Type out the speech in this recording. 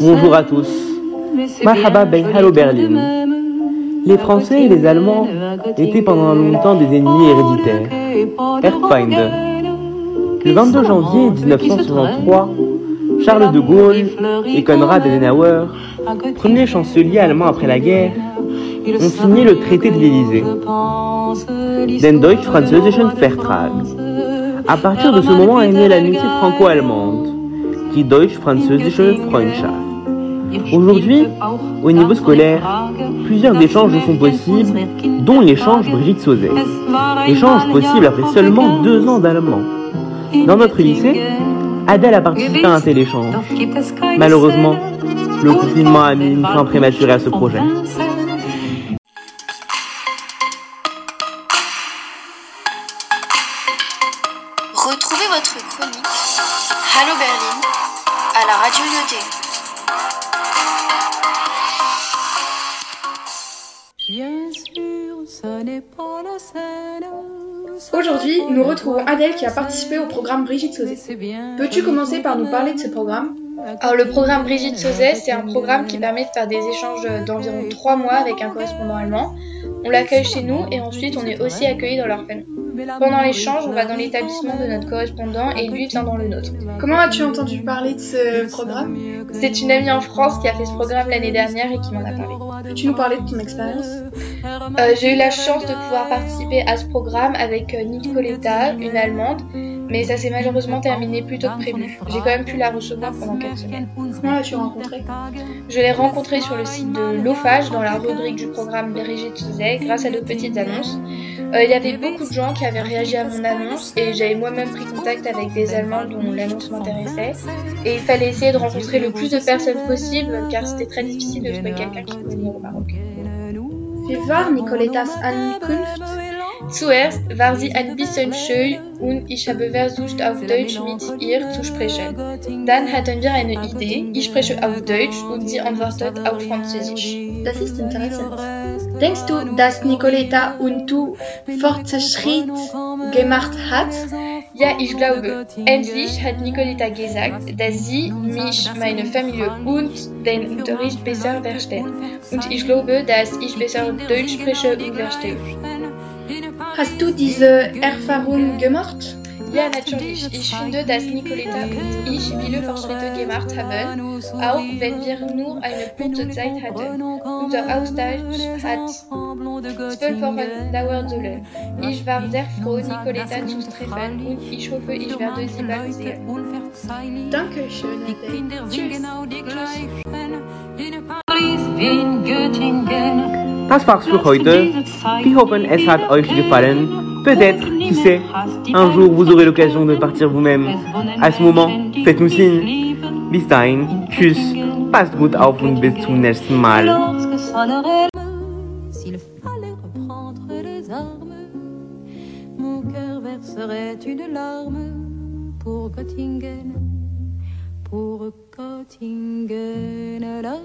Bonjour à tous. Mahaba Ben Halo Berlin. Les Français et les Allemands étaient pendant longtemps des ennemis héréditaires. Erbfeinde. Le 22 janvier 1963, Charles de Gaulle et Konrad Adenauer, premier chancelier allemand après la guerre, ont signé le traité de l'Élysée, den Deutsch-Französischen Vertrag. À partir de ce moment est née l'amitié franco-allemande, die Deutsch-Französische Freundschaft. Aujourd'hui, au niveau scolaire, plusieurs échanges sont possibles, dont l'échange Brigitte Sauzet. Échange possible après seulement deux ans d'allemand. Dans notre lycée, Adèle a participé à un tel échange. Malheureusement, le confinement a mis une fin prématurée à ce projet. Votre chronique Hallo Berlin à la radio Yodé. Aujourd'hui, nous retrouvons Adèle qui a participé au programme Brigitte Sauzet. Peux-tu commencer par nous parler de ce programme Alors le programme Brigitte Sauzet, c'est un programme qui permet de faire des échanges d'environ 3 mois avec un correspondant allemand. On l'accueille chez nous et ensuite on est aussi accueilli dans leur famille. Pendant l'échange, on va dans l'établissement de notre correspondant et lui vient dans le nôtre. Comment as-tu entendu parler de ce programme? C'est une amie en France qui a fait ce programme l'année dernière et qui m'en a parlé. Peux-tu nous parler de ton expérience? Euh, J'ai eu la chance de pouvoir participer à ce programme avec euh, Nicoletta, une Allemande, mais ça s'est malheureusement terminé plus tôt que prévu. J'ai quand même pu la recevoir pendant quelques semaines. Comment l'as-tu rencontrée? Je l'ai rencontrée sur le site de l'OFAGE dans la rubrique du programme Brigitte Sauzet grâce à de petites annonces. Euh, il y avait beaucoup de gens qui avaient réagi à mon annonce et j'avais moi-même pris contact avec des Allemands dont l'annonce m'intéressait. Et il fallait essayer de rencontrer le plus de personnes possible car c'était très difficile de trouver quelqu'un qui pouvait venir au Maroc. Wie war Nicoletas Ankunft? Zuerst war sie ein bisschen scheu und ich habe versucht auf Deutsch mit ihr zu sprechen. Dann hatten wir eine Idee, ich spreche auf Deutsch und sie antwortet auf Französisch. Das ist interessant. Denkst du, dass Nicoletta und du Fortschritt gemacht hat? Ja, ich glaube. Endlich hat Nicoletta gesagt, dass sie mich, meine Familie und den Unterricht besser versteht. Und ich glaube, dass ich besser Deutsch spreche und verstehe. Hast du diese Erfahrung gemacht? Ja, natürlich. Ich finde, dass Nicoletta und ich viele Fortschritte gemacht haben, auch wenn wir nur eine kurze Zeit hatten. Unser Austausch hat zwölf Wochen dauern sollen. Ich war sehr froh, Nicoletta zu treffen und ich hoffe, ich werde sie bald sehen. Dankeschön, Adele. Tschüss. Das war's für heute. Wir hoffen, es hat euch gefallen. Peut-être, qui sait, un jour vous aurez l'occasion de partir vous-même. À ce moment, faites-nous signe. Bis dahin, tschüss, passt gut auf und bis zum nächsten Mal. lorsque sonnerait le- S'il fallait reprendre les armes, mon cœur verserait une larme pour Göttingen, pour Göttingen. La,